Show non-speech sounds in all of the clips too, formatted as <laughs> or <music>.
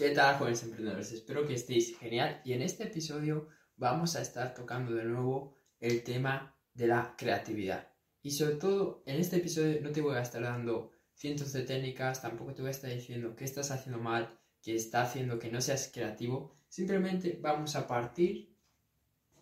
¿Qué tal, jóvenes emprendedores? Espero que estéis genial y en este episodio vamos a estar tocando de nuevo el tema de la creatividad. Y sobre todo, en este episodio no te voy a estar dando cientos de técnicas, tampoco te voy a estar diciendo qué estás haciendo mal, qué está haciendo que no seas creativo. Simplemente vamos a partir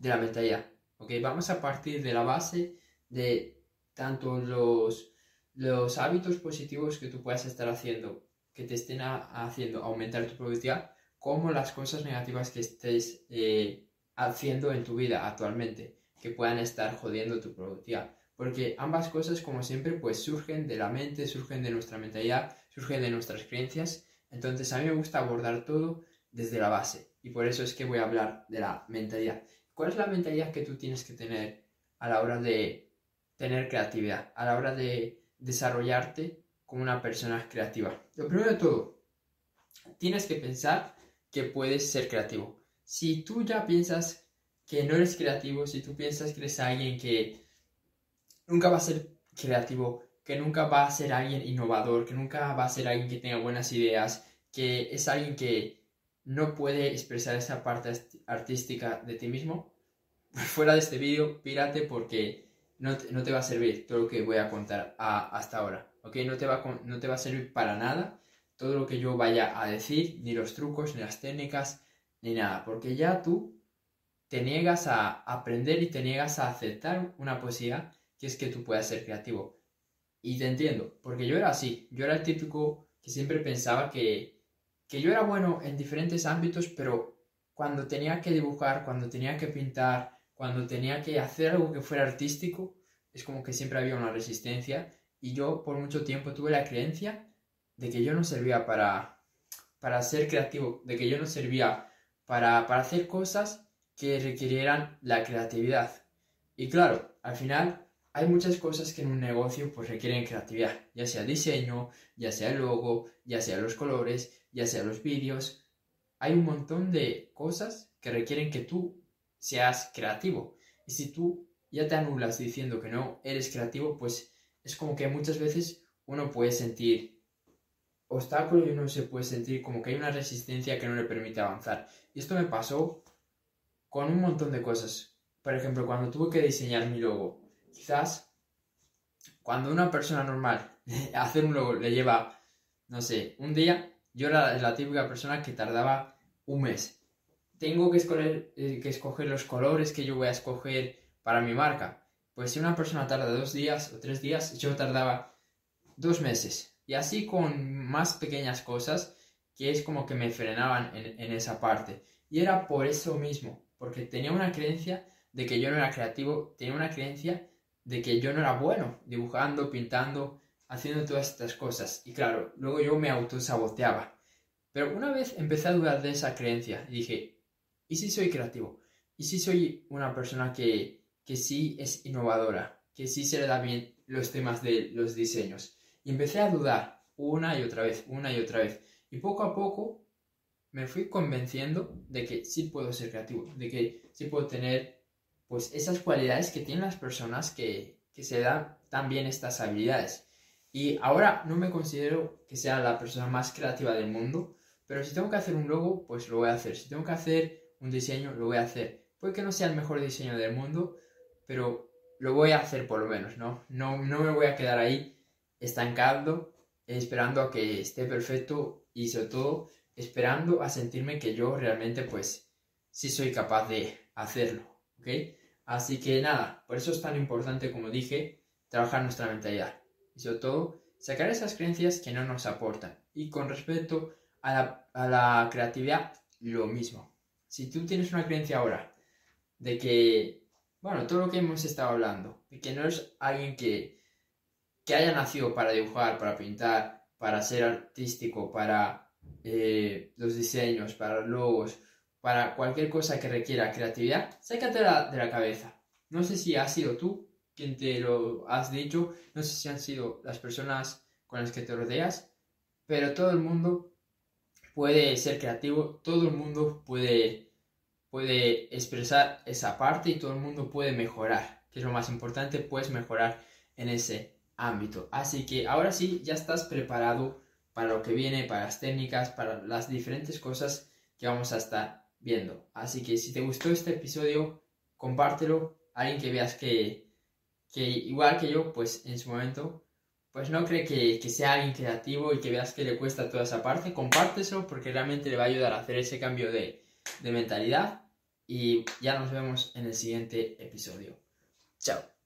de la mentalidad, ¿ok? Vamos a partir de la base de tanto los, los hábitos positivos que tú puedas estar haciendo que te estén haciendo aumentar tu productividad como las cosas negativas que estés eh, haciendo en tu vida actualmente que puedan estar jodiendo tu productividad. Porque ambas cosas, como siempre, pues surgen de la mente, surgen de nuestra mentalidad, surgen de nuestras creencias. Entonces a mí me gusta abordar todo desde la base. Y por eso es que voy a hablar de la mentalidad. ¿Cuál es la mentalidad que tú tienes que tener a la hora de tener creatividad? A la hora de desarrollarte como una persona creativa. Lo primero de todo, tienes que pensar que puedes ser creativo. Si tú ya piensas que no eres creativo, si tú piensas que eres alguien que nunca va a ser creativo, que nunca va a ser alguien innovador, que nunca va a ser alguien que tenga buenas ideas, que es alguien que no puede expresar esa parte artística de ti mismo, <laughs> fuera de este vídeo, pírate porque no te, va a servir todo lo que voy a contar hasta ahora, ¿ok? No te, va a, no te va a servir para nada todo lo que yo vaya a decir, ni los trucos, ni las técnicas, ni nada, porque ya tú te niegas a aprender y te niegas a aceptar una posibilidad que es que tú puedas ser creativo. Y te entiendo, porque yo era así, yo era el típico que siempre pensaba que, que yo era bueno en diferentes ámbitos, pero cuando tenía que dibujar, cuando tenía que pintar, cuando tenía que hacer algo que fuera artístico, es como que siempre había una resistencia y yo por mucho tiempo tuve la creencia de que yo no servía para, para ser creativo, de que yo no servía para, para hacer cosas que requirieran la creatividad. Y claro, al final hay muchas cosas que en un negocio pues requieren creatividad, ya sea diseño, ya sea el logo, ya sea los colores, ya sea los vídeos. Hay un montón de cosas que requieren que tú seas creativo. Y si tú ya te anulas diciendo que no eres creativo, pues es como que muchas veces uno puede sentir obstáculos y uno se puede sentir como que hay una resistencia que no le permite avanzar. Y esto me pasó con un montón de cosas. Por ejemplo, cuando tuve que diseñar mi logo, quizás cuando una persona normal <laughs> hacer un logo le lleva, no sé, un día, yo era la típica persona que tardaba un mes tengo que escoger, eh, que escoger los colores que yo voy a escoger para mi marca. Pues si una persona tarda dos días o tres días, yo tardaba dos meses. Y así con más pequeñas cosas que es como que me frenaban en, esa parte. Y era por eso mismo, porque tenía una creencia de que yo no era creativo, tenía una creencia de que yo no era bueno dibujando, pintando, haciendo todas estas cosas. Y claro, luego yo me autosaboteaba. Pero una vez empecé a dudar de esa creencia dije, ¿Y si soy creativo? ¿Y si soy una persona que, que sí es innovadora? Que sí se le da bien los temas de los diseños. Y empecé a dudar una y otra vez, una y otra vez. Y poco a poco me fui convenciendo de que sí puedo ser creativo, de que sí puedo tener pues esas cualidades que tienen las personas que, que se dan tan bien estas habilidades. Y ahora no me considero que sea la persona más creativa del mundo, pero si tengo que hacer un logo, pues lo voy a hacer. Si tengo que hacer un diseño, lo voy a hacer. Puede que no sea el mejor diseño del mundo, pero lo voy a hacer por lo menos, ¿no? No, no me voy a quedar ahí estancado, esperando a que esté perfecto y sobre todo esperando a sentirme que yo realmente pues sí soy capaz de hacerlo, ¿ok? Así que nada, por eso es tan importante, como dije, trabajar nuestra mentalidad y sobre todo sacar esas creencias que no nos aportan. Y con respecto a la, a la creatividad, lo mismo si tú tienes una creencia ahora de que, bueno, todo lo que hemos estado hablando, de que no eres alguien que, que haya nacido para dibujar, para pintar, para ser artístico, para eh, los diseños, para logos, para cualquier cosa que requiera creatividad, sácate de la cabeza. No sé si has sido tú quien te lo has dicho, no sé si han sido las personas con las que te rodeas, pero todo el mundo puede ser creativo, todo el mundo puede, puede expresar esa parte y todo el mundo puede mejorar, que es lo más importante, puedes mejorar en ese ámbito. Así que ahora sí, ya estás preparado para lo que viene, para las técnicas, para las diferentes cosas que vamos a estar viendo. Así que si te gustó este episodio, compártelo a alguien que veas que, que igual que yo, pues en su momento, pues no cree que, que, sea alguien creativo y que veas que le cuesta toda esa parte, compárteselo porque realmente le va a ayudar a hacer ese cambio de, de mentalidad y ya nos vemos en el siguiente episodio. Chao.